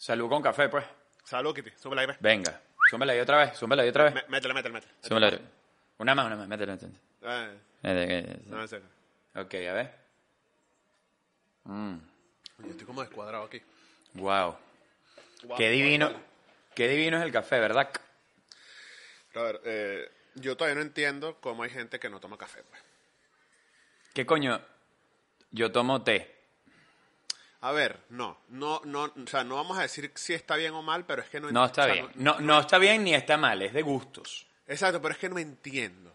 Salud con café, pues. Salud, Kitty. Súbela ahí, ve. Venga. Súmela ahí otra vez, súmela ahí otra vez. Mé- Métele, métele, métele. Súmela ahí. Una más, una más, métela. métela. Eh, Métela. no, en serio. Ok, a ver. Mm, Yo estoy como descuadrado aquí. wow. Guau, Qué divino, guau, qué divino es el café, ¿verdad? A ver, eh, yo todavía no entiendo cómo hay gente que no toma café, pues. ¿Qué coño? Yo tomo té. A ver, no, no, no, o sea, no vamos a decir si está bien o mal, pero es que no No está o sea, bien. No, no está bien ni está mal, es de gustos. Exacto, pero es que no entiendo.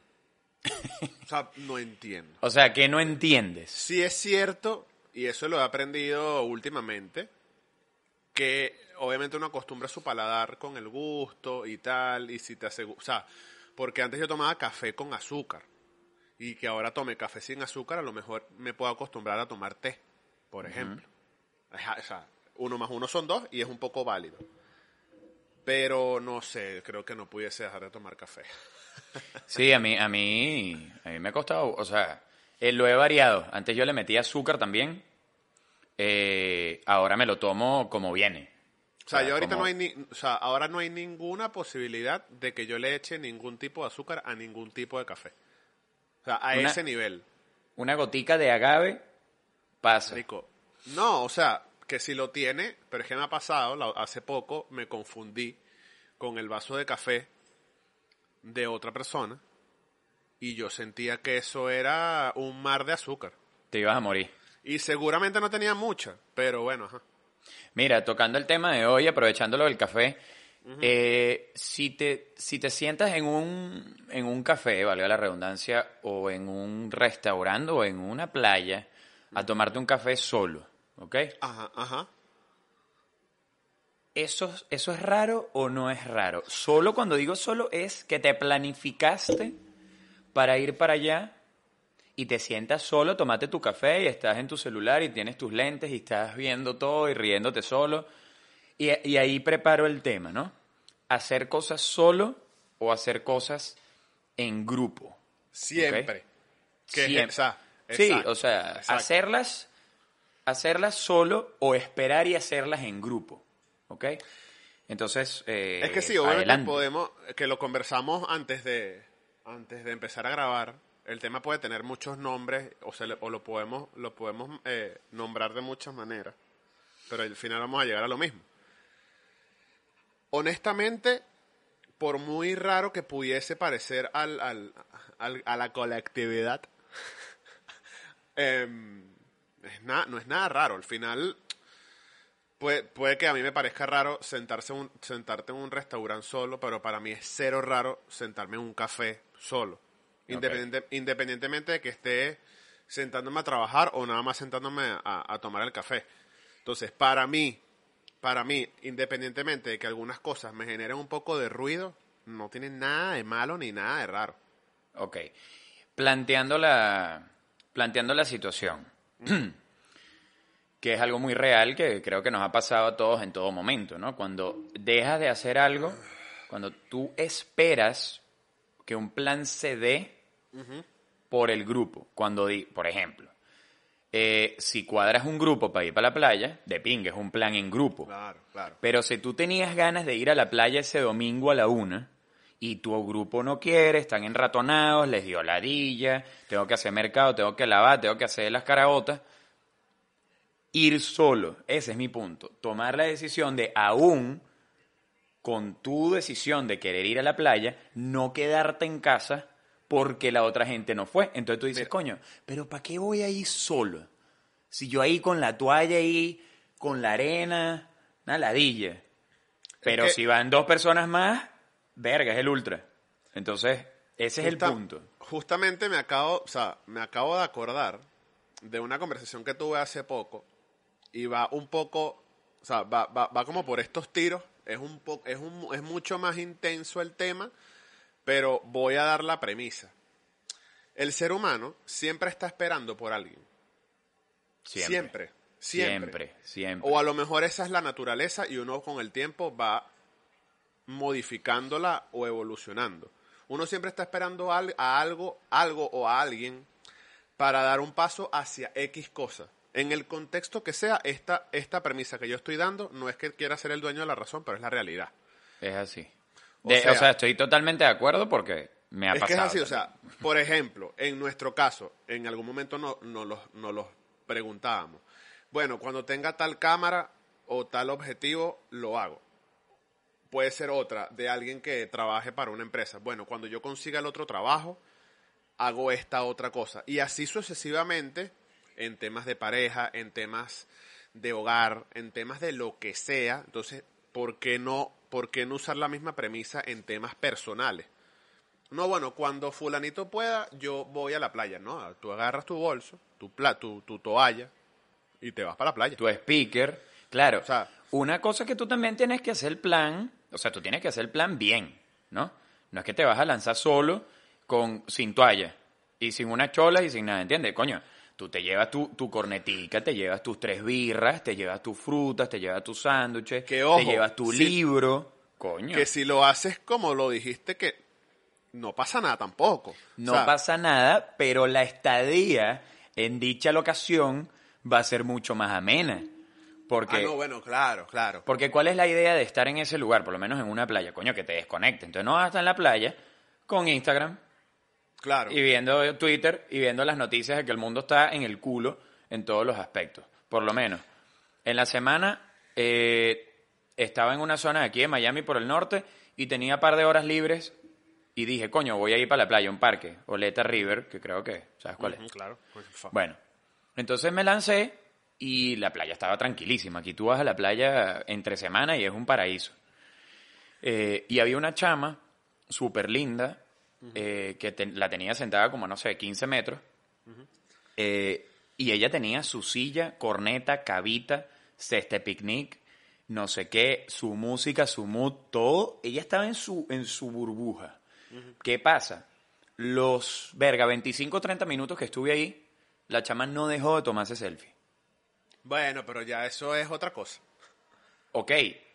O sea, no entiendo. O sea, que no entiendes. Sí es cierto, y eso lo he aprendido últimamente, que obviamente uno acostumbra su paladar con el gusto y tal, y si te asegura, o sea, porque antes yo tomaba café con azúcar, y que ahora tome café sin azúcar, a lo mejor me puedo acostumbrar a tomar té, por ejemplo. O sea, uno más uno son dos y es un poco válido. Pero no sé, creo que no pudiese dejar de tomar café. Sí, a mí, a mí, a mí me ha costado, o sea, eh, lo he variado. Antes yo le metía azúcar también. eh, ahora me lo tomo como viene. O sea, O sea, yo ahorita como- no hay ni, o sea, ahora no hay ninguna posibilidad de que yo le eche ningún tipo de azúcar a ningún tipo de café. O sea, a Una- ese nivel. Una gotica de agave pasa. Rico. No, o sea, que si lo tiene, pero es que me ha pasado, la- hace poco me confundí con el vaso de café de otra persona y yo sentía que eso era un mar de azúcar. Te ibas a morir. Y seguramente no tenía mucha, pero bueno, ajá. Mira, tocando el tema de hoy, aprovechándolo del café, eh, si, te, si te sientas en un, en un café, valga la redundancia, o en un restaurante o en una playa, a tomarte un café solo, ¿ok? Ajá, ajá. ¿Eso, ¿Eso es raro o no es raro? Solo cuando digo solo es que te planificaste para ir para allá y te sientas solo, tomate tu café y estás en tu celular y tienes tus lentes y estás viendo todo y riéndote solo. Y, y ahí preparo el tema, ¿no? Hacer cosas solo o hacer cosas en grupo. Siempre. Que Siempre. o sea, Sí, o sea, exacto. hacerlas, hacerlas solo o esperar y hacerlas en grupo, ¿ok? Entonces, eh, Es que sí, obviamente podemos, que lo conversamos antes de, antes de empezar a grabar. El tema puede tener muchos nombres o, se le- o lo podemos, lo podemos eh, nombrar de muchas maneras, pero al final vamos a llegar a lo mismo. Honestamente, por muy raro que pudiese parecer al, al- al- a la colectividad, em, es na- no es nada raro. Al final, Puede, puede que a mí me parezca raro sentarse un- sentarte en un restaurante solo, pero para mí es cero raro sentarme en un café solo. Independiente- independientemente de que esté sentándome a trabajar o nada más sentándome a, a tomar el café. Entonces, para mí, para mí, independientemente de que algunas cosas me generen un poco de ruido, no tienen nada de malo ni nada de raro. Ok. Planteando la, planteando la situación, que es algo muy real que creo que nos ha pasado a todos en todo momento, ¿no? Cuando dejas de hacer algo, cuando tú esperas que un plan se dé por el grupo, cuando, di- por ejemplo, eh, si cuadras un grupo para ir para la playa, de pingue, es un plan en grupo. Claro, claro. Pero si tú tenías ganas de ir a la playa ese domingo a la una y tu grupo no quiere, están enratonados, les dio ladilla, tengo que hacer mercado, tengo que lavar, tengo que hacer las caraotas, ir solo, ese es mi punto. Tomar la decisión de aún con tu decisión de querer ir a la playa, no quedarte en casa porque la otra gente no fue. Entonces tú dices, coño, pero ¿para qué voy ahí solo? Si yo ahí con la toalla ahí, con la arena, una ladilla. Pero que- si van dos personas más, verga, es el ultra. Entonces, ese es el punto. Justamente me acabo, o sea, me acabo de acordar de una conversación que tuve hace poco y va un poco, o sea, va, va, va como por estos tiros, es un po- es un, es mucho más intenso el tema, pero voy a dar la premisa. El ser humano siempre está esperando por alguien. Siempre. Siempre. Siempre, siempre. O a lo mejor esa es la naturaleza y uno con el tiempo va modificándola o evolucionando. Uno siempre está esperando a algo, algo o a alguien para dar un paso hacia X cosa. En el contexto que sea, esta, esta premisa que yo estoy dando no es que quiera ser el dueño de la razón, pero es la realidad. Es así. O De- o, sea, sea- estoy totalmente de acuerdo porque me ha es que pasado. es así, o sea, por ejemplo, en nuestro caso, en algún momento nos no, los, nos los preguntábamos. Bueno, cuando tenga tal cámara o tal objetivo, lo hago. Puede ser otra, de alguien que trabaje para una empresa. Bueno, cuando yo consiga el otro trabajo, hago esta otra cosa. Y así sucesivamente, en temas de pareja, en temas de hogar, en temas de lo que sea. Entonces, ¿por qué no, por qué no usar la misma premisa en temas personales? No, bueno, cuando fulanito pueda, yo voy a la playa, ¿no? Tú agarras tu bolso, tu, pla tu, tu toalla y te vas para la playa. tu speaker. Claro, O sea- una cosa que tú también tienes que hacer el plan, o sea, tú tienes que hacer el plan bien, ¿no? No es que te vas a lanzar solo con sin toalla y sin una chola y sin nada, ¿entiendes? Coño, tú te llevas tu, tu cornetica, te llevas tus tres birras, te llevas tus frutas, te llevas tus sándwiches, te llevas tu libro, coño. Que si lo haces como lo dijiste, que no pasa nada tampoco. O No sea, pasa nada, pero la estadía en dicha locación va a ser mucho más amena. Porque Ah, no, bueno, claro, claro. Porque ¿cuál es la idea de estar en ese lugar? Por lo menos en una playa, coño, que te desconecte. Entonces no vas a estar en la playa con Instagram Claro. y viendo Twitter y viendo las noticias de que el mundo está en el culo en todos los aspectos. Por lo menos. En la semana eh, estaba en una zona de aquí de Miami por el norte y tenía par de horas libres y dije, coño, voy a ir para la playa, un parque, Oleta River, que creo que, ¿sabes cuál es? Ujú, claro. Pues, fa- Bueno, entonces me lancé y la playa estaba tranquilísima. Aquí tú vas a la playa entre semana y es un paraíso. Eh, y había una chama súper linda eh, que te- la tenía sentada como, no sé, 15 metros. Eh, y ella tenía su silla, corneta, cabita, cesta de picnic, no sé qué, su música, su mood, todo. Ella estaba en su, en su burbuja. ¿Qué pasa? Los, verga, 25 o 30 minutos que estuve ahí, la chama no dejó de tomarse selfie. Bueno, pero ya eso es otra cosa. Ok,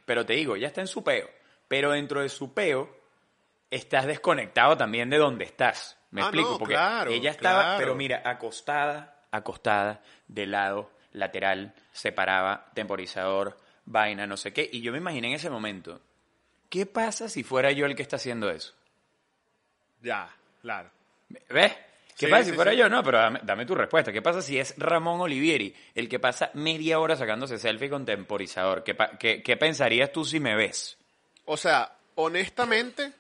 pero te digo, ella está en su peo. Pero dentro de su peo, estás desconectado también de donde estás. ¿Me Ah, explico? no, Porque claro, ella estaba, claro. pero mira, acostada, acostada, de lado, lateral, separaba, temporizador, vaina, no sé qué. Y yo me imaginé en ese momento, ¿qué pasa si fuera yo el que está haciendo eso? Ya, claro. ¿Ves? ¿Qué Sí, pasa sí, si fuera sí. yo? No, pero dame, dame tu respuesta. ¿Qué pasa si es Ramón Olivieri el que pasa media hora sacándose selfie con temporizador? ¿Qué, qué- qué pensarías tú si me ves? O sea, honestamente,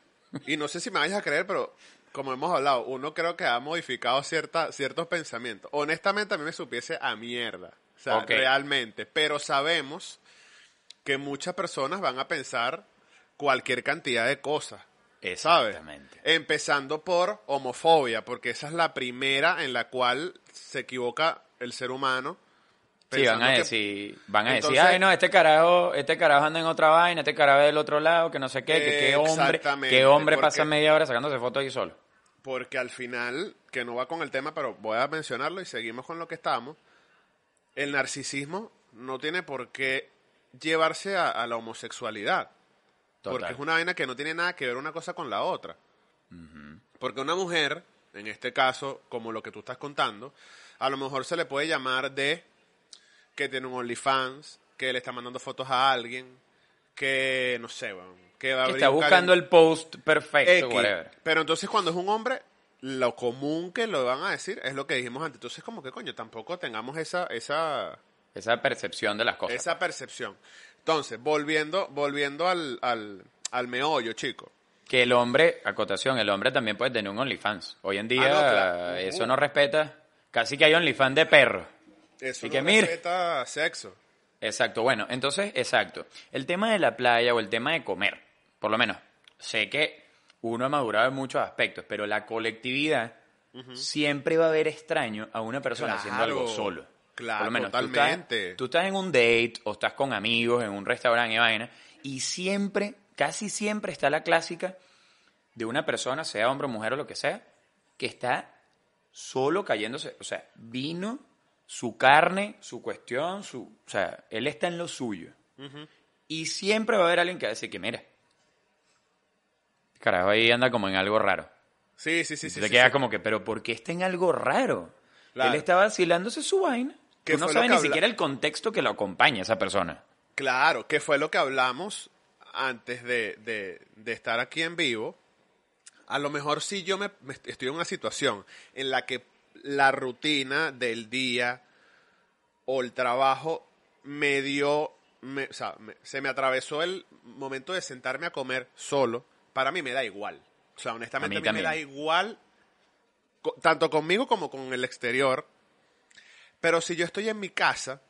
y no sé si me vayas a creer, pero como hemos hablado, uno creo que ha modificado cierta, ciertos pensamientos. Honestamente, a mí me supiese a mierda. O sea, realmente. Pero sabemos que muchas personas van a pensar cualquier cantidad de cosas. ¿Sabes? Exactamente. Empezando por homofobia, porque esa es la primera en la cual se equivoca el ser humano. Sí, van a que- decir, van a decir, ay no, este carajo, este carajo anda en otra vaina, este carajo es del otro lado, que no sé qué, que qué hombre, qué hombre porque- pasa media hora sacándose fotos ahí solo. Porque al final, que no va con el tema, pero voy a mencionarlo y seguimos con lo que estamos, el narcisismo no tiene por qué llevarse a, a la homosexualidad. Total. Porque es una vaina que no tiene nada que ver una cosa con la otra. Porque una mujer, en este caso, como lo que tú estás contando, a lo mejor se le puede llamar de que tiene un OnlyFans, que le está mandando fotos a alguien, que no sé, que va a Que está buscando el post perfecto, X. whatever. Pero entonces cuando es un hombre, lo común que lo van a decir es lo que dijimos antes. Entonces como que coño, tampoco tengamos esa, esa, Esa percepción de las cosas. esa percepción. Entonces, volviendo, volviendo al, al, al meollo, chico. Que el hombre, acotación, el hombre también puede tener un OnlyFans. Hoy en día Ah, no, claro. eso no respeta, casi que hay OnlyFans de perro. Eso Y no que respeta sexo. Exacto, bueno, entonces, exacto. El tema de la playa o el tema de comer, por lo menos, sé que uno ha madurado en muchos aspectos, pero la colectividad siempre va a ver extraño a una persona haciendo algo solo. Claro, por lo menos, totalmente. Tú estás, tú estás en un date o estás con amigos en un restaurante y vaina, y siempre, casi siempre está la clásica de una persona, sea hombre o mujer o lo que sea, que está solo cayéndose, o sea, vino, su carne, su cuestión, su, o sea, él está en lo suyo. Y siempre va a haber alguien que va a decir que, mira, carajo, ahí anda como en algo raro. Sí, sí, sí, Y sí. te sí, queda sí. como que, pero ¿por qué está en algo raro? Claro. Él está vacilándose su vaina. Que ¿Qué Tú no fue lo sabes que ni habla- siquiera el contexto que lo acompaña a esa persona. Claro, que fue lo que hablamos antes de, de- de estar aquí en vivo. A lo mejor si yo me, me estoy en una situación en la que la rutina del día o el trabajo me dio, me- o sea, me- se me atravesó el momento de sentarme a comer solo, para mí me da igual. O sea, honestamente A a mí me da igual, tanto conmigo como con el exterior. Pero si yo estoy en mi casa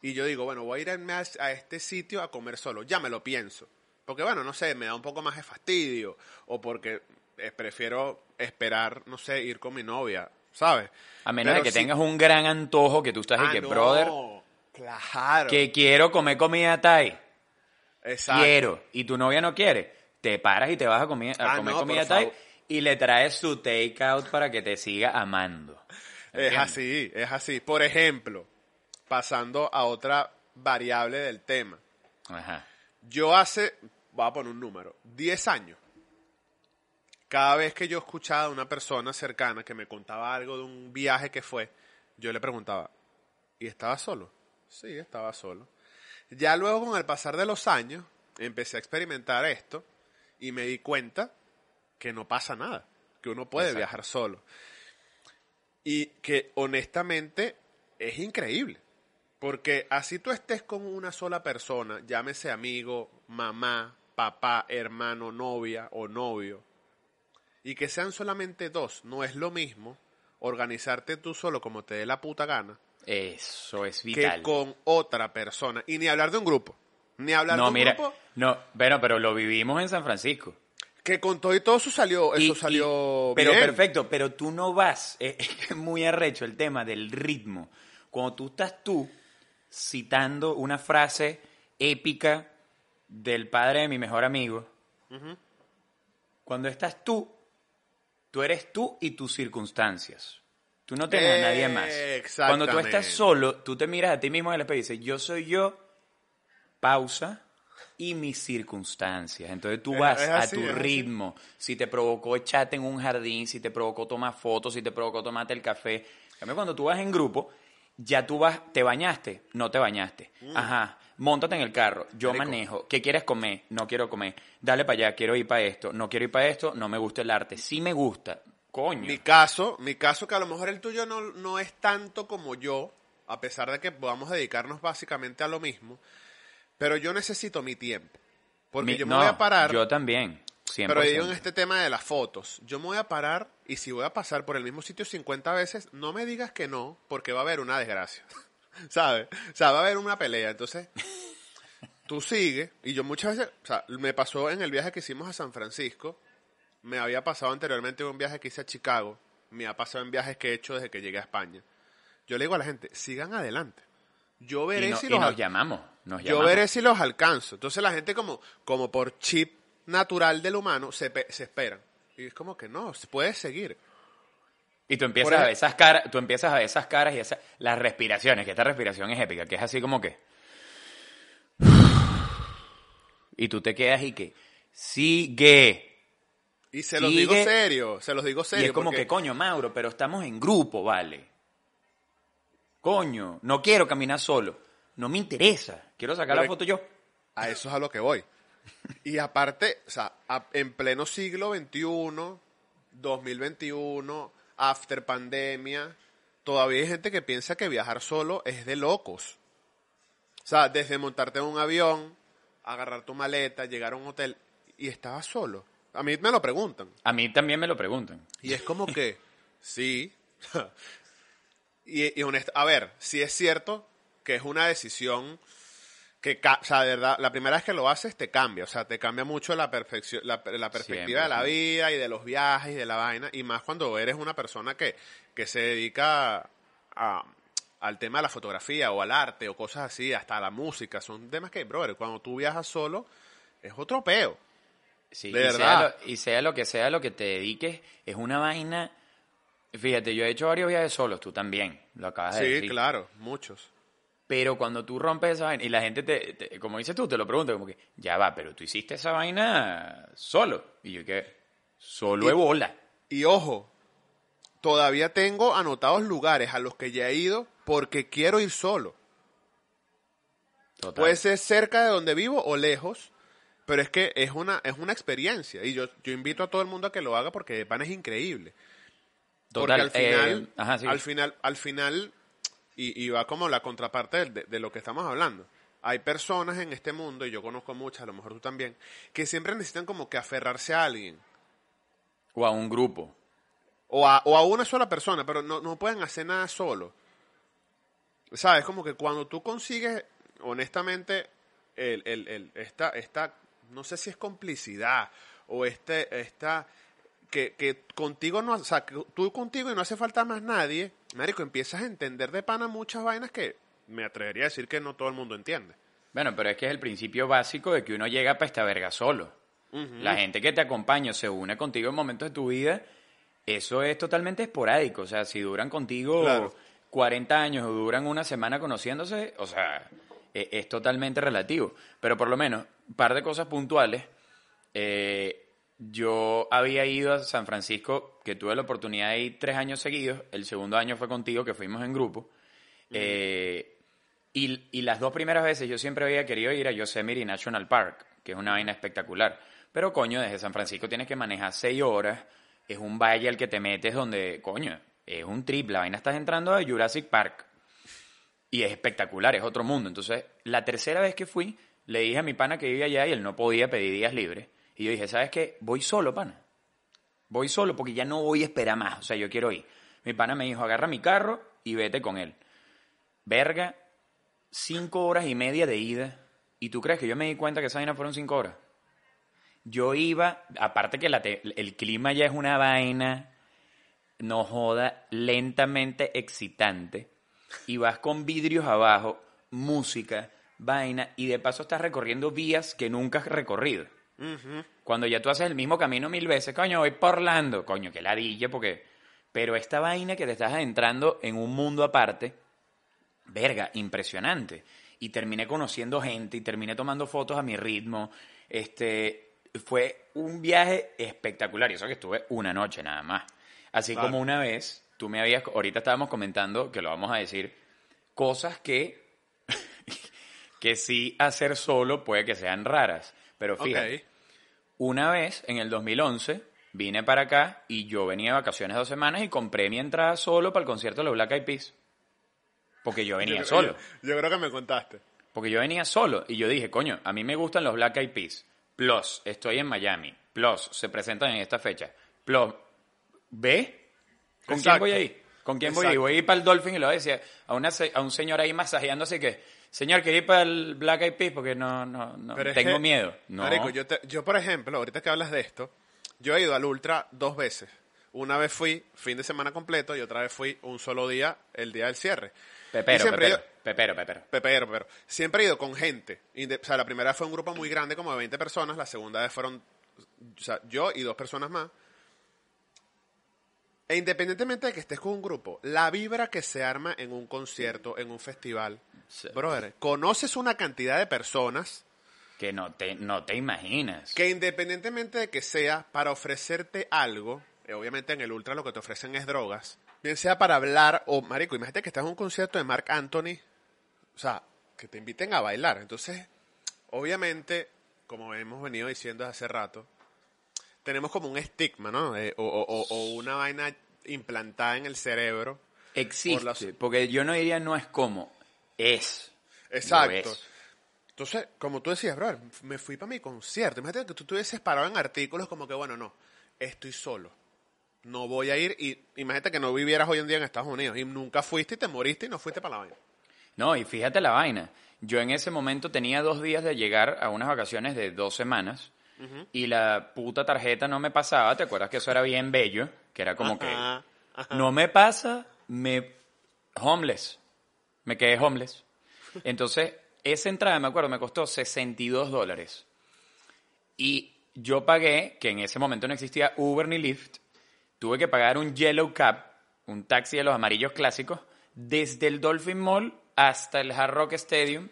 y yo digo, bueno, voy a irme a, a este sitio a comer solo, ya me lo pienso. Porque, bueno, no sé, me da un poco más de fastidio. O porque eh, prefiero esperar, no sé, ir con mi novia, ¿sabes? A menos Pero de que si- tengas un gran antojo que tú estás y Ah, que, no, brother, Claro. que quiero comer comida Thai. Exacto. Quiero. Y tu novia no quiere. Te paras y te vas a, comer a Ah, comer no, comida Thai y le traes su takeout para que te siga amando. Es así, es así. Por ejemplo, pasando a otra variable del tema. Ajá. Yo hace, voy a poner un número, 10 años. Cada vez que yo escuchaba a una persona cercana que me contaba algo de un viaje que fue, yo le preguntaba, ¿y estaba solo? Sí, estaba solo. Ya luego con el pasar de los años, empecé a experimentar esto y me di cuenta que no pasa nada, que uno puede Exacto. viajar solo. Y que honestamente es increíble. Porque así tú estés con una sola persona, llámese amigo, mamá, papá, hermano, novia o novio, y que sean solamente dos, no es lo mismo organizarte tú solo como te dé la puta gana Eso es vital. que con otra persona. Y ni hablar de un grupo. Ni hablar de un mira, grupo no, bueno, pero lo vivimos en San Francisco. Que con todo y todo eso salió, Y- eso salió y- pero bien. perfecto, pero tú no vas, es, es muy arrecho el tema del ritmo. Cuando tú estás tú citando una frase épica del padre de mi mejor amigo, cuando estás tú, tú eres tú y tus circunstancias. Tú no tienes a nadie más. Cuando tú estás solo, tú te miras a ti mismo en el espejo y dices, yo soy yo, pausa, y mis circunstancias. Entonces tú vas a tu ritmo. Si te provocó echarte en un jardín, si te provocó tomar fotos, si te provocó tomarte el café. Cambio, cuando tú vas en grupo, ya tú vas, ¿te bañaste? No te bañaste. Ajá, montate en el carro, yo Mm. Marico. manejo. ¿Qué quieres comer? No quiero comer. Dale para allá, quiero ir para esto. No quiero ir para esto, no me gusta el arte. Sí me gusta. Coño. Mi caso, mi caso que a lo mejor el tuyo no, no es tanto como yo, a pesar de que podamos dedicarnos básicamente a lo mismo, pero yo necesito mi tiempo. Porque Mi- yo me no, voy a parar, Yo también. 100%. pero digo en este tema de las fotos, yo me voy a parar y si voy a pasar por el mismo sitio 50 veces, no me digas que no, porque va a haber una desgracia. ¿Sabes? O sea, va a haber una pelea. Entonces, tú sigues, y yo muchas veces, o sea, me pasó en el viaje que hicimos a San Francisco, me había pasado anteriormente en un viaje que hice a Chicago, me ha pasado en viajes que he hecho desde que llegué a España. Yo le digo a la gente, sigan adelante. Yo veré y, no- si y los nos llamamos. Nos yo veré si los alcanzo. Entonces la gente como, como por chip natural del humano se, se esperan. Y es como que no, se puede seguir. Y tú empiezas a ver esas caras, tú empiezas a ver esas caras y esas, las respiraciones, que esta respiración es épica, que es así como que. Y tú te quedas y que sigue. Y se los Sigue. digo serio, se los digo serio. y es como porque que, coño, Mauro, pero estamos en grupo, vale. Coño, no quiero caminar solo. No me interesa. Quiero sacar la foto yo. A eso es a lo que voy. Y aparte, o sea, a- en pleno siglo XXI, 2021, after pandemia, todavía hay gente que piensa que viajar solo es de locos. O sea, desde montarte en un avión, agarrar tu maleta, llegar a un hotel y estabas solo. A mí me lo preguntan. A mí también me lo preguntan. Y es como que, sí. y, y honest- a ver, si es cierto que es una decisión que, ca- o sea, de verdad, la primera vez que lo haces te cambia, o sea, te cambia mucho la, perfección, la, la perspectiva de la 100%. vida y de los viajes y de la vaina, y más cuando eres una persona que, que se dedica a, al tema de la fotografía o al arte o cosas así, hasta a la música, son temas que, brother, cuando tú viajas solo, es otro peo. Sí, De y, verdad. Sea lo, y sea lo que sea lo que te dediques, es una vaina. Fíjate, yo he hecho varios viajes solos, tú también, lo acabas de Sí, decir. claro, muchos. Pero cuando tú rompes esa vaina y la gente, te, te- como dices tú, te lo pregunta, como que, ya va, pero tú hiciste esa vaina solo. Y yo que, solo Y- de bola. Y ojo, todavía tengo anotados lugares a los que ya he ido porque quiero ir solo. Total. Puede ser cerca de donde vivo o lejos, pero es que es una, es una experiencia. Y yo, yo invito a todo el mundo a que lo haga porque de pan es increíble. Total, porque al final, eh, ajá, sí. al final, al final, y, y va como la contraparte de, de- lo que estamos hablando. Hay personas en este mundo, y yo conozco muchas, a lo mejor tú también, que siempre necesitan como que aferrarse a alguien. O a un grupo. O a, o a una sola persona, pero no, no pueden hacer nada solo. ¿Sabes? Como que cuando tú consigues, honestamente, el, el, el- esta, esta, no sé si es complicidad o este, esta, que, que contigo no, o sea, que tú contigo y no hace falta más nadie, Marico, empiezas a entender de pana muchas vainas que me atrevería a decir que no todo el mundo entiende. Bueno, pero es que es el principio básico de que uno llega para esta verga solo. La gente que te acompaña se une contigo en momentos de tu vida, eso es totalmente esporádico. O sea, si duran contigo Claro. 40 años o duran una semana conociéndose, o sea, e- es, totalmente relativo. Pero por lo menos, un par de cosas puntuales. Eh, yo había ido a San Francisco, que tuve la oportunidad de ir tres años seguidos. El segundo año fue contigo, que fuimos en grupo. Eh, y, y las dos primeras veces yo siempre había querido ir a Yosemite National Park, que es una vaina espectacular. Pero coño, desde San Francisco tienes que manejar seis horas. Es un valle al que te metes donde, coño, es un trip. La vaina estás entrando a Jurassic Park. Y es espectacular, es otro mundo. Entonces, la tercera vez que fui, le dije a mi pana que vivía allá y él no podía pedir días libres. Y yo dije, ¿sabes qué? Voy solo, pana. Voy solo porque ya no voy a esperar más. O sea, yo quiero ir. Mi pana me dijo, agarra mi carro y vete con él. Verga, cinco horas y media de ida. ¿Y tú crees que yo me di cuenta que esa vaina fueron cinco horas? Yo iba, aparte que el clima ya es una vaina, no joda, lentamente excitante. Y vas con vidrios abajo, música, vaina, y de paso estás recorriendo vías que nunca has recorrido. Cuando ya tú haces el mismo camino mil veces, coño, voy por Orlando, coño, que ladilla, porque... Pero esta vaina que te estás adentrando en un mundo aparte, verga, impresionante. Y terminé conociendo gente y terminé tomando fotos a mi ritmo. Este, fue un viaje espectacular. Y eso que estuve una noche nada más. Así Claro. como una vez, tú me habías, ahorita estábamos comentando, que lo vamos a decir, cosas que, que sí hacer solo puede que sean raras. Pero fíjate. Una vez, en el 2011, vine para acá y yo venía de vacaciones dos semanas y compré mi entrada solo para el concierto de los Black Eyed Peas. Porque yo venía Yo- solo. Yo, yo creo que me contaste. Porque yo venía solo y yo dije, coño, a mí me gustan los Black Eyed Peas. Plus, estoy en Miami. Plus, se presentan en esta fecha. Plus, ¿ve? ¿Con quién voy ahí? ¿Con quién voy a ir? Exacto. Voy a ir para el Dolphin y le voy a decir a, una, a un señor ahí masajeando así que, señor, quiero ir para el Black Eyed Peas porque no, no, no, Pero es tengo que, miedo. No. Marico, yo, te- yo, por ejemplo, ahorita que hablas de esto, yo he ido al Ultra dos veces. Una vez fui fin de semana completo y otra vez fui un solo día, el día del cierre. Pepero, pepero, ido- pepero, pepero. Pepero, pero siempre he ido con gente. O sea, la primera vez fue un grupo muy grande, como de 20 personas. La segunda vez fueron o sea, yo y dos personas más. E independientemente de que estés con un grupo, la vibra que se arma en un concierto, en un festival, Sí. brother, conoces una cantidad de personas Que no te, no te imaginas. que independientemente de que sea para ofrecerte algo, eh, obviamente en el ultra lo que te ofrecen es drogas, bien sea para hablar o, marico, imagínate que estás en un concierto de Mark Anthony, o sea, que te inviten a bailar. Entonces, obviamente, como hemos venido diciendo hace rato, tenemos como un estigma, ¿no? Eh, o, o- o- o una vaina implantada en el cerebro. Existe, por las- porque yo no diría no es como, es. Exacto. es. Entonces, como tú decías, bro, me fui para mi concierto. Imagínate que tú estuvieses parado en artículos como que, bueno, no, estoy solo. No voy a ir y imagínate que no vivieras hoy en día en Estados Unidos y nunca fuiste y te moriste y no fuiste para la vaina. No, y fíjate la vaina. Yo en ese momento tenía dos días de llegar a unas vacaciones de dos semanas y la puta tarjeta no me pasaba. ¿Te acuerdas que eso era bien bello? Que era como que no me pasa, me homeless. Me quedé homeless. Entonces, esa entrada, me acuerdo, me costó 62 dólares. Y yo pagué, que en ese momento no existía Uber ni Lyft, tuve que pagar un Yellow Cab, un taxi de los amarillos clásicos, desde el Dolphin Mall hasta el Hard Rock Stadium.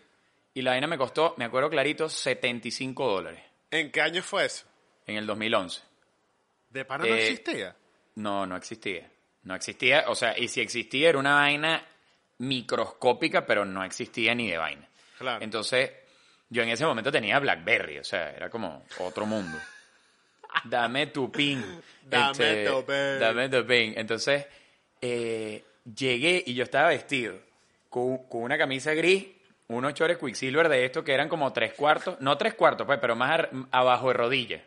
Y la vaina me costó, me acuerdo clarito, 75 dólares ¿En qué año fue eso? en el 2011. ¿De pana no Eh, existía? No, no existía. No existía, o sea, y si existía era una vaina microscópica, pero no existía ni de vaina. Claro. Entonces, yo en ese momento tenía BlackBerry, o sea, era como otro mundo. Dame tu pin. Dame Este, tu pin. Dame tu pin. Entonces, eh, llegué y yo estaba vestido con, con una camisa gris, unos chores Quicksilver de estos que eran como tres cuartos, no tres cuartos, pues, pero más abajo de rodilla.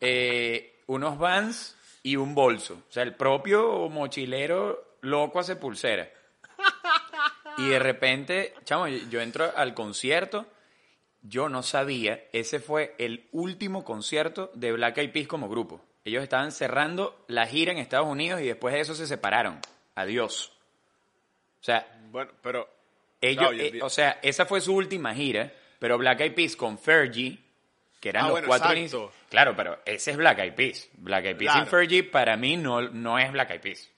Eh, unos vans y un bolso. O sea, el propio mochilero loco hace pulsera. Y de repente, chamo, yo entro al concierto, yo no sabía, ese fue el último concierto de Black Eyed Peas como grupo. Ellos estaban cerrando la gira en Estados Unidos y después de eso se separaron. Adiós. O sea, Bueno, pero... ellos, eh, o sea, esa fue su última gira, pero Black Eyed Peas con Fergie, que eran Ah, los bueno, cuatro exacto. inicios. Claro, pero ese es Black Eyed Peas. Black Eyed Peas sin Claro. Fergie para mí no, no es Black Eyed Peas.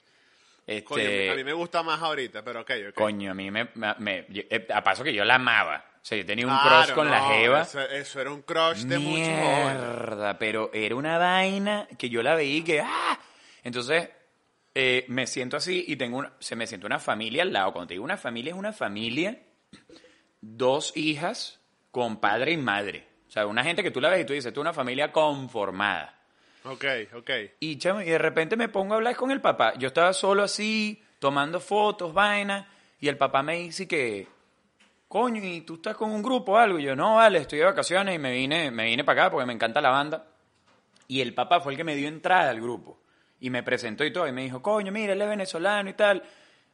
Este, Coño, a mí me gusta más ahorita, pero ok, ok. Coño, a mí me, me- me- yo- eh, a paso que yo la amaba. O sea, yo tenía un Claro, crush con la no, jeva. Eso, eso era un crush de jóvenes. Mierda, pero era una vaina que yo la veía y que ¡ah! Entonces, eh, me siento así y tengo una, se me siente una familia al lado. Cuando te digo una familia, es una familia, dos hijas con padre y madre. O sea, una gente que tú la ves y tú dices, tú una familia conformada. Ok, ok. Y, chamo, y de repente me pongo a hablar con el papá. Yo estaba solo así, tomando fotos, vaina, y el papá me dice que, coño, ¿y tú estás con un grupo o algo? Y yo, no, vale, estoy de vacaciones y me vine, me vine para acá porque me encanta la banda. Y el papá fue el que me dio entrada al grupo. Y me presentó y todo. Y me dijo, coño, mira, él es venezolano y tal.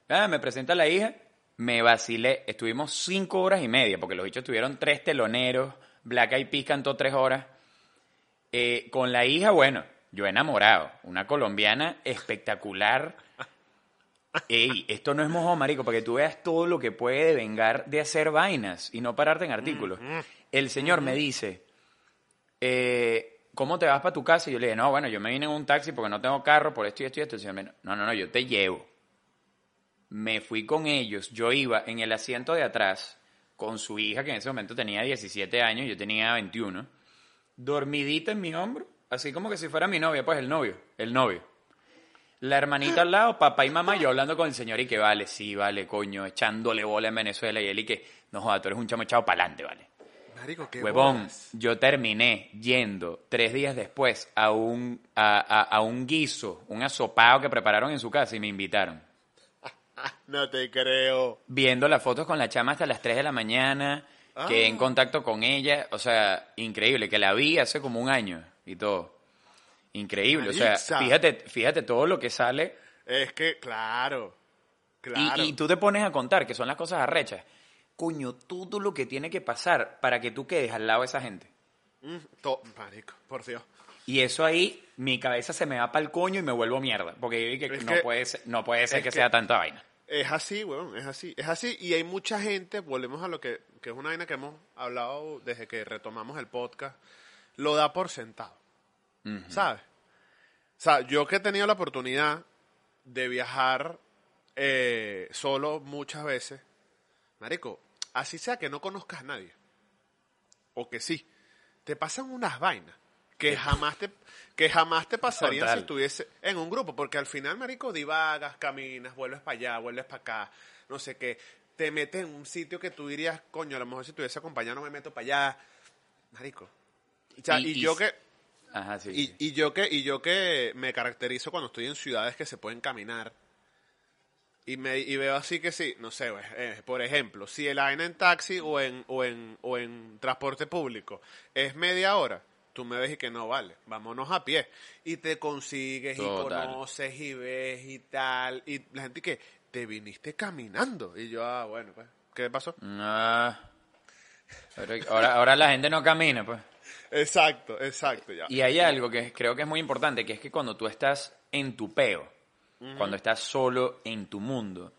Ah, me presenta la hija. Me vacilé. Estuvimos cinco horas y media porque los bichos tuvieron tres teloneros. Black Eyed Peas cantó tres horas. Eh, con la hija, bueno, yo enamorado. Una colombiana espectacular. Ey, esto no es mojo, marico, para que tú veas todo lo que puede vengar de hacer vainas y no pararte en artículos. El señor me dice, eh, ¿cómo te vas para tu casa? Y yo le dije, no, bueno, yo me vine en un taxi porque no tengo carro, por esto y esto y esto. El señor me dijo, no, no, no, yo te llevo. Me fui con ellos. Yo iba en el asiento de atrás con su hija, que en ese momento tenía 17 años, yo tenía 21, dormidita en mi hombro, así como que si fuera mi novia, pues el novio, el novio. La hermanita al lado, papá y mamá, yo hablando con el señor y que vale, sí, vale, coño, echándole bola en Venezuela y él y que, no joda, tú eres un chamo echado para adelante, vale. Marico, qué Huevón, bolas. yo terminé yendo tres días después a un, a, a- a un guiso, un asopado que prepararon en su casa y me invitaron. No te creo. Viendo las fotos con la chama hasta las 3 de la mañana, quedé Ah. en contacto con ella, o sea, increíble, que la vi hace como un año y todo. Increíble, o sea, fíjate, fíjate todo lo que sale Es que, claro. y, Claro. y tú te pones a contar que son las cosas arrechas. Coño, todo lo que tiene que pasar para que tú quedes al lado de esa gente. Mm, to- Marico, por Dios. Y eso ahí, mi cabeza se me va para el coño y me vuelvo mierda. Porque yo digo que no, que- puede ser, no puede ser que- sea tanta vaina. Es así, weón, es así. Es así. Y hay mucha gente, volvemos a lo que, que es una vaina que hemos hablado desde que retomamos el podcast, lo da por sentado. ¿Sabes? O sea, yo que he tenido la oportunidad de viajar eh, solo muchas veces, Marico, así sea que no conozcas a nadie, o que sí, te pasan unas vainas que jamás te, que jamás te pasarían Total. si estuviese en un grupo, porque al final, Marico, divagas, caminas, vuelves para allá, vuelves para acá, no sé qué, te metes en un sitio que tú dirías, coño, a lo mejor si estuviese acompañado no me meto para allá, Marico. O sea, Y- y, y yo que... Ajá, sí. Y, y yo que y yo que me caracterizo cuando estoy en ciudades que se pueden caminar y me y veo así que sí no sé pues, eh, por ejemplo si el vaina en taxi o en o en o en transporte público es media hora tú me ves y que no vale vámonos a pie. Y te consigues Total. y conoces y ves y tal y la gente que te viniste caminando y yo ah bueno pues qué pasó Ah, pero ahora, ahora la gente no camina, pues. exacto exacto ya. Y hay algo que creo que es muy importante, que es que cuando tú estás en tu peo, cuando estás solo en tu mundo,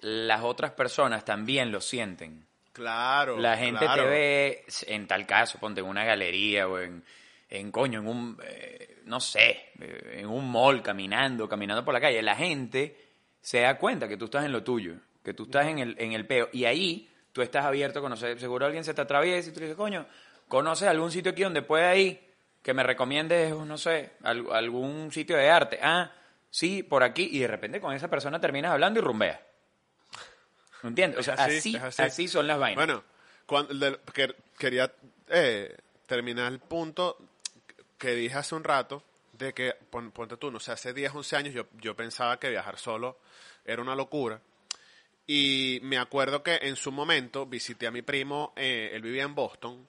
las otras personas también lo sienten. claro La gente claro. te ve, en tal caso, ponte en una galería o en, en coño, en un, eh, no sé, eh, en un mall caminando, caminando por la calle. La gente se da cuenta que tú estás en lo tuyo, que tú estás en el, en el peo. Y ahí tú estás abierto a conocer. Seguro alguien se te atraviesa y tú dices, coño, ¿conoces algún sitio aquí donde pueda ir? Que me recomiendes, no sé, al- algún sitio de arte. Ah, sí, por aquí. Y de repente con esa persona terminas hablando y rumbeas. ¿Entiendes? O sea, así, así, es así, así. son las vainas. Bueno, cuando, del- que- quería eh, terminar el punto que dije hace un rato de que, pon- ponte tú, no sé, hace 10, 11 años yo, yo pensaba que viajar solo era una locura. Y me acuerdo que en su momento visité a mi primo, eh, él vivía en Boston,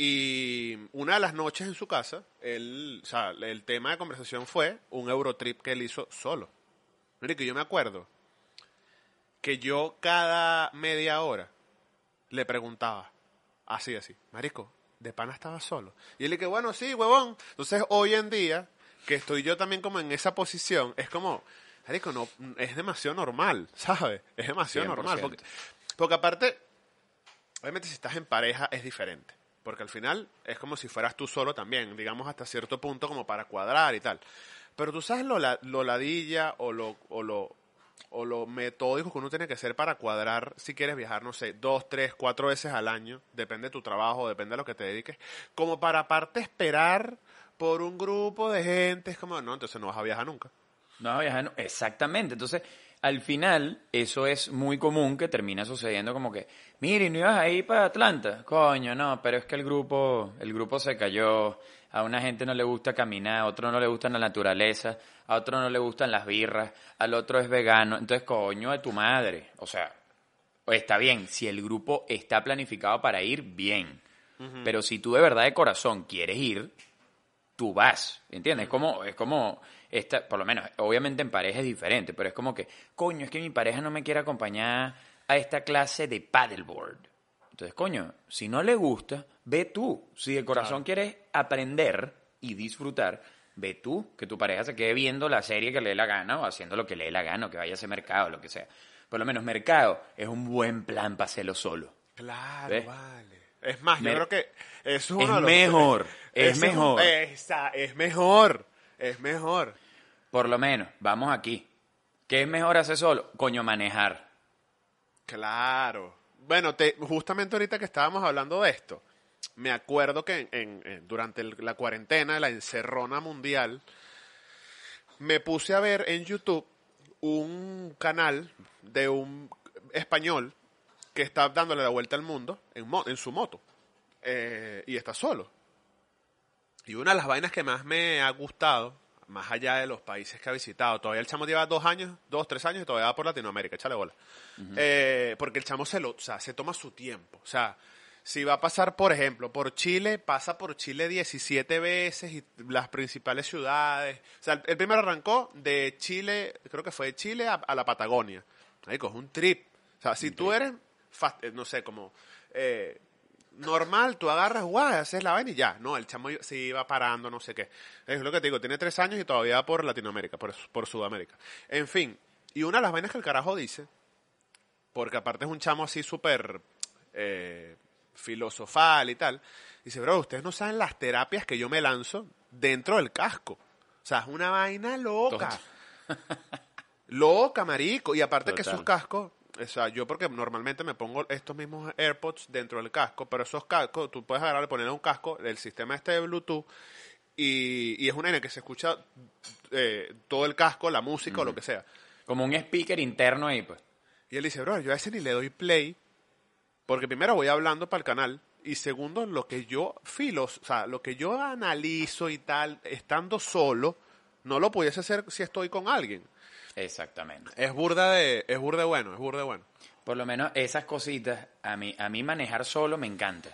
y una de las noches en su casa, él, o sea, el tema de conversación fue un Eurotrip que él hizo solo. Que yo me acuerdo que yo cada media hora le preguntaba, así, así, Marico, de pana estaba solo. Y él le dije, bueno, sí, huevón. Entonces, hoy en día, que estoy yo también como en esa posición, es como, Marico, no, es demasiado normal, ¿sabes? Es demasiado normal. 100%. Porque, porque aparte, obviamente si estás en pareja es diferente. Porque al final es como si fueras tú solo también, digamos hasta cierto punto como para cuadrar y tal. Pero tú sabes lo, la- lo ladilla o lo, o lo o lo metódico que uno tiene que ser para cuadrar si quieres viajar, no sé, dos, tres, cuatro veces al año, depende de tu trabajo, depende de lo que te dediques, como para aparte esperar por un grupo de gente, es como, no, entonces no vas a viajar nunca. No, viajando, exactamente. Entonces, al final, eso es muy común que termina sucediendo como que, mire, ¿no ibas a ir para Atlanta? Coño, no, pero es que el grupo, el grupo se cayó, a una gente no le gusta caminar, a otro no le gusta la naturaleza, a otro no le gustan las birras, al otro es vegano, entonces, coño de tu madre. O sea, está bien, si el grupo está planificado para ir, bien. Pero si tú de verdad de corazón quieres ir, tú vas, ¿entiendes? Es como, es como, esta, por lo menos, obviamente en pareja es diferente, pero es como que, coño, es que mi pareja no me quiere acompañar a esta clase de paddleboard. Entonces, coño, si no le gusta, ve tú. Si de corazón quieres aprender y disfrutar, ve tú, que tu pareja se quede viendo la serie que le dé la gana o haciendo lo que le dé la gana o que vaya a ese mercado, lo que sea. Por lo menos mercado es un buen plan para hacerlo solo. Claro, ¿Ves? vale. Es más, Me- yo creo que eso es Es uno de los- mejor, es Ese un- mejor. esa, es mejor, es mejor. Por lo menos, vamos aquí. ¿Qué es mejor hacer solo? Coño, manejar. Claro. Bueno, te, justamente ahorita que estábamos hablando de esto, me acuerdo que en- durante el- la cuarentena, la encerrona mundial, me puse a ver en YouTube un canal de un español que está dándole la vuelta al mundo en, mo- en su moto. Eh, y está solo. Y una de las vainas que más me ha gustado, más allá de los países que ha visitado, todavía el chamo lleva dos años, dos, tres años y todavía va por Latinoamérica, échale bola. Eh, porque el chamo se lo, o sea, se toma su tiempo. O sea, si va a pasar, por ejemplo, por Chile, pasa por Chile 17 veces y las principales ciudades. O sea, el, primero arrancó de Chile, creo que fue de Chile a, a la Patagonia. Ahí es un trip. O sea, si tú eres, eh, no sé, como eh, normal, tú agarras, guay, haces la vaina y ya. No, el chamo se iba parando, no sé qué. Es lo que te digo, tiene tres años y todavía va por Latinoamérica, por, por Sudamérica. En fin, y una de las vainas que el carajo dice, porque aparte es un chamo así súper eh, filosofal y tal, dice, bro, ustedes no saben las terapias que yo me lanzo dentro del casco. O sea, es una vaina loca. Loca, marico. Y aparte que esos cascos, o sea, yo porque normalmente me pongo estos mismos AirPods dentro del casco, pero esos cascos, tú puedes agarrar y ponerle un casco, el sistema este de Bluetooth, y, y es una N que se escucha eh, todo el casco, la música o lo que sea. Como un speaker interno ahí, pues. Y él dice, bro, yo a ese ni le doy play, porque primero voy hablando para el canal, y segundo, lo que yo filos, o sea, lo que yo analizo y tal, estando solo, no lo pudiese hacer si estoy con alguien. Exactamente. Es burda de, es burda de bueno, es burda de bueno. Por lo menos esas cositas, a mí, a mí manejar solo me encanta.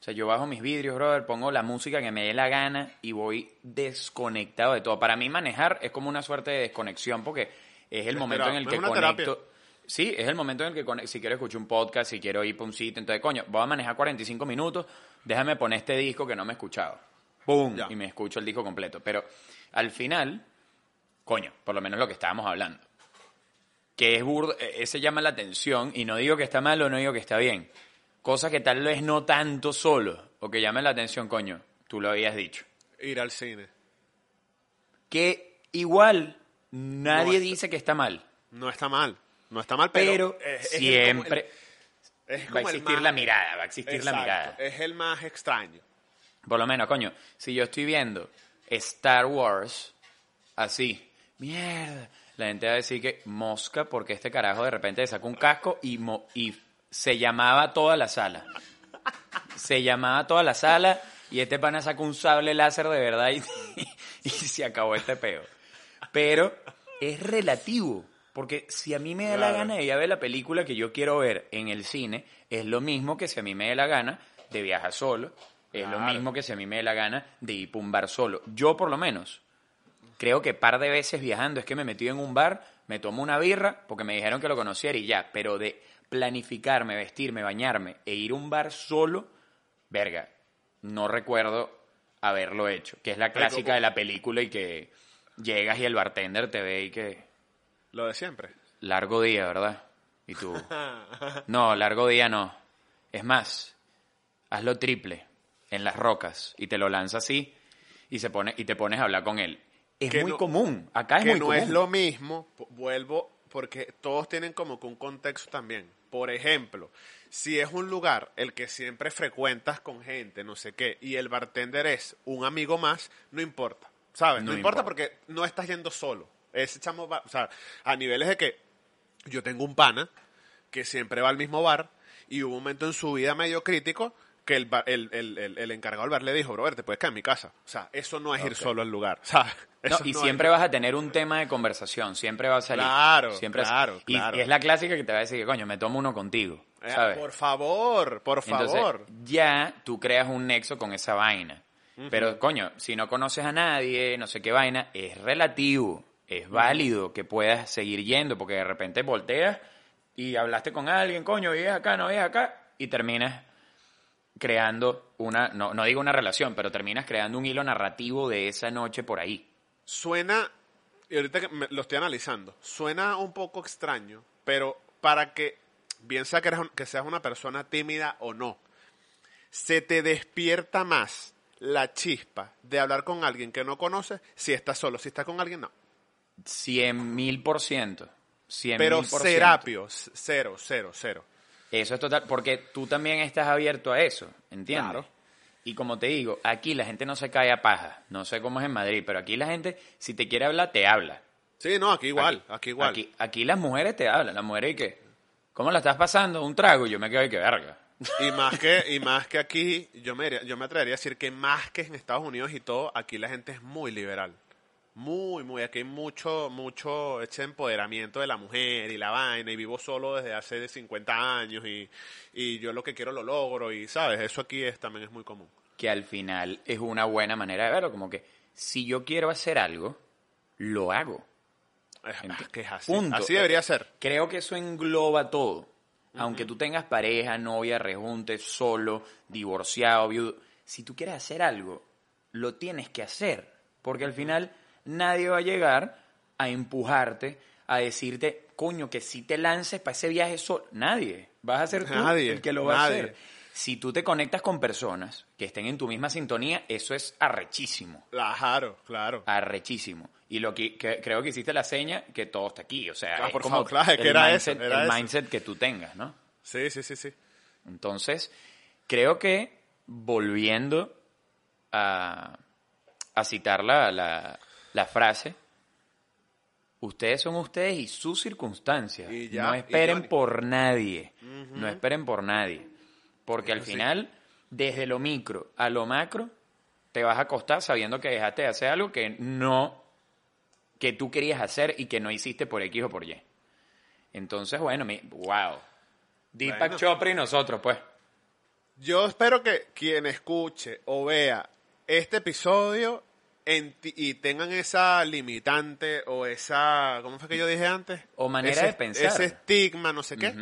O sea, yo bajo mis vidrios, brother, pongo la música que me dé la gana y voy desconectado de todo. Para mí manejar es como una suerte de desconexión porque es el Es momento en el que terapia. conecto. Sí, es el momento en el que conecto. Si quiero escuchar un podcast, si quiero ir para un sitio, entonces, coño, voy a manejar 45 minutos, déjame poner este disco que no me he escuchado. ¡Pum! Ya. Y me escucho el disco completo. Pero al final, coño, por lo menos lo que estábamos hablando que es burdo, eh, ese llama la atención y no digo que está mal o no digo que está bien. Cosa que tal vez no tanto solo o que llame la atención, coño, tú lo habías dicho. Ir al cine. Que igual nadie No, dice que está mal, No está mal, no está mal, pero, pero, es- siempre como el- es va a existir más- la mirada, va a existir la mirada. Es el más extraño. Por lo menos, coño, si yo estoy viendo Star Wars así, mierda, la gente va a decir que mosca porque este carajo de repente sacó un casco y, mo- y se llamaba toda la sala. Se llamaba toda la sala y este pana sacó un sable láser de verdad y, y se acabó este peo. Pero es relativo, porque si a mí me da la gana de ir a ver la película que yo quiero ver en el cine, es lo mismo que si a mí me da la gana de viajar solo, es lo mismo que si a mí me da la gana de ir un bar solo. Yo por lo menos, creo que par de veces viajando es que me metido en un bar, me tomo una birra porque me dijeron que lo conociera y ya, pero de planificarme, vestirme, bañarme e ir a un bar solo, verga, no recuerdo haberlo hecho, que es la clásica como- de la película y que llegas y el bartender te ve y que Lo de siempre. largo día, ¿verdad? Y tú, no, largo día no. Es más, hazlo triple en las rocas y te lo lanza así y se pone y te pones a hablar con él. Es Que muy no- común, acá es que muy no común. es lo mismo, vuelvo, porque todos tienen como que un contexto también. Por ejemplo, si es un lugar el que siempre frecuentas con gente, no sé qué, y el bartender es un amigo más, no importa, ¿sabes? No, No importa, importa. porque no estás yendo solo. Ese chamo va, o sea, a niveles de que yo tengo un pana que siempre va al mismo bar y hubo un momento en su vida medio crítico que el, bar- el, el, el, encargado del bar le dijo, brother, te puedes quedar en mi casa. O sea, eso no es ir solo al lugar, y no siempre es- vas a tener un tema de conversación, siempre va a salir. Claro, siempre claro, y, claro. y es la clásica que te va a decir que, coño, me tomo uno contigo, Eh. Por favor, por Entonces, favor. ya tú creas un nexo con esa vaina. Pero, coño, si no conoces a nadie, no sé qué vaina, es relativo, es válido que puedas seguir yendo, porque de repente volteas y hablaste con alguien, coño, vives acá, no vives acá, y terminas creando una, no, no digo una relación, pero terminas creando un hilo narrativo de esa noche por ahí. Suena, y ahorita que me- lo estoy analizando, suena un poco extraño, pero para que, bien sea que, eres que seas una persona tímida o no, se te despierta más la chispa de hablar con alguien que no conoces si estás solo. Si estás con alguien, no. Cien mil por ciento. Cien Pero mil por ciento. serapio, cero, cero, cero. Eso es total, porque tú también estás abierto a eso, ¿entiendes? Claro. Y como te digo, aquí la gente no se cae a paja. No sé cómo es en Madrid, pero aquí la gente, si te quiere hablar, te habla. Sí, no, aquí igual, aquí, igual. Aquí, aquí las mujeres te hablan. Las mujeres y que, ¿cómo la estás pasando? Un trago. Y yo me quedo y que verga. Y más que, y más que aquí, yo me, yo me atrevería a decir que más que en Estados Unidos y todo, aquí la gente es muy liberal. Muy, muy. Aquí hay mucho, mucho ese empoderamiento de la mujer y la vaina. Y vivo solo desde hace 50 años y, y yo lo que quiero lo logro. Y, ¿sabes? Eso aquí es, también es muy común. Que al final es una buena manera de verlo. Como que, si yo quiero hacer algo, lo hago. Es, que es así. Punto. Así debería ser. Creo que eso engloba todo. Aunque tú tengas pareja, novia, rejunte, solo, divorciado, viudo, si tú quieres hacer algo, lo tienes que hacer. Porque al final nadie va a llegar a empujarte, a decirte, coño, que si te lances para ese viaje solo. Nadie. Vas a ser tú Nadie, el que lo va nadie. a hacer. Si tú te conectas con personas que estén en tu misma sintonía, eso es arrechísimo Claro, claro. arrechísimo. Y lo que, que- creo que hiciste la seña que todo está aquí. O sea, Ah, es por como favor, claro, es que el era mindset, eso, era el eso. mindset que tú tengas, ¿no? Sí, sí, sí, sí. Entonces, creo que volviendo a, a citar la, la, la frase, ustedes son ustedes y sus circunstancias. Y ya, no esperen por nadie. No esperen por nadie. Porque al sí. final, desde lo micro a lo macro, te vas a acostar sabiendo que dejaste de hacer algo que no, que tú querías hacer y que no hiciste por X o por Y. Entonces, bueno, mi, wow. Deepak Bueno. Chopra y nosotros, pues. Yo espero que quien escuche o vea este episodio y tengan esa limitante o esa, ¿cómo fue que yo dije antes? O manera Ese- de pensar. Ese estigma, no sé qué,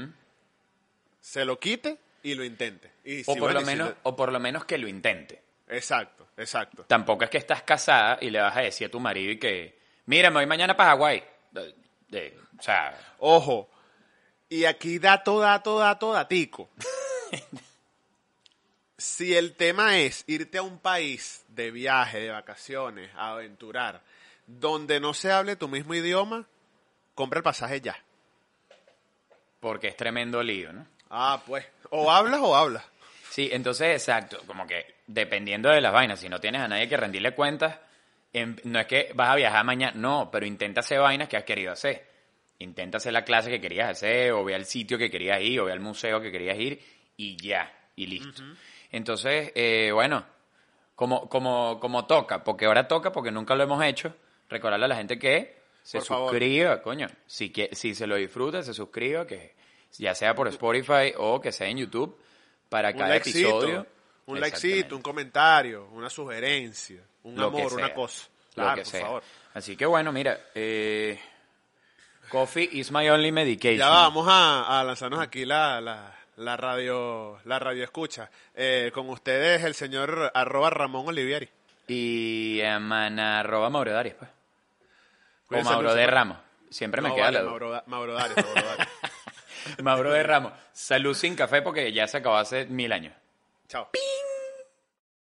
se lo quite y lo intente. Y o, por lo si menos, le- o por lo menos que lo intente. Exacto, exacto. Tampoco es que estás casada y le vas a decir a tu marido y que, mira, me voy mañana para Hawái. O sea, Ojo, y aquí dato, dato, dato, datico. si el tema es irte a un país de viaje, de vacaciones, a aventurar, donde no se hable tu mismo idioma, compra el pasaje ya. porque es tremendo lío, ¿no? Ah, pues. O hablas o hablas. Sí, entonces, exacto, como que dependiendo de las vainas, si no tienes a nadie que rendirle cuentas, em- no es que vas a viajar mañana, no, pero intenta hacer vainas que has querido hacer. Intenta hacer la clase que querías hacer, o ve al sitio que querías ir, o ve al museo que querías ir, y ya, y listo. Entonces, eh, bueno, como, como, como toca, porque ahora toca, porque nunca lo hemos hecho, recordarle a la gente que se Por favor. suscriba, coño. Si, que, si se lo disfruta, se suscriba, que ya sea por Spotify o que sea en YouTube, para Un cada likecito, episodio. un likecito, un comentario, una sugerencia, un Lo amor, una cosa. Lo Claro, que por sea. favor. Así que bueno, mira, eh, coffee is my only medication. Ya vamos a, a lanzarnos aquí la, la, la radio la radio escucha. Eh, con ustedes el señor arroba Ramón Olivieri. Y eh, man, arroba Mauro Darius, pues. O Cuídense Mauro de pues. Ramos. Siempre me No, queda vale, la. Mauro, Da- Mauro Darius, Mauro Darius. Mauro de Ramos. Salud sin café porque ya se acabó hace mil años. Chao. ¡Ping!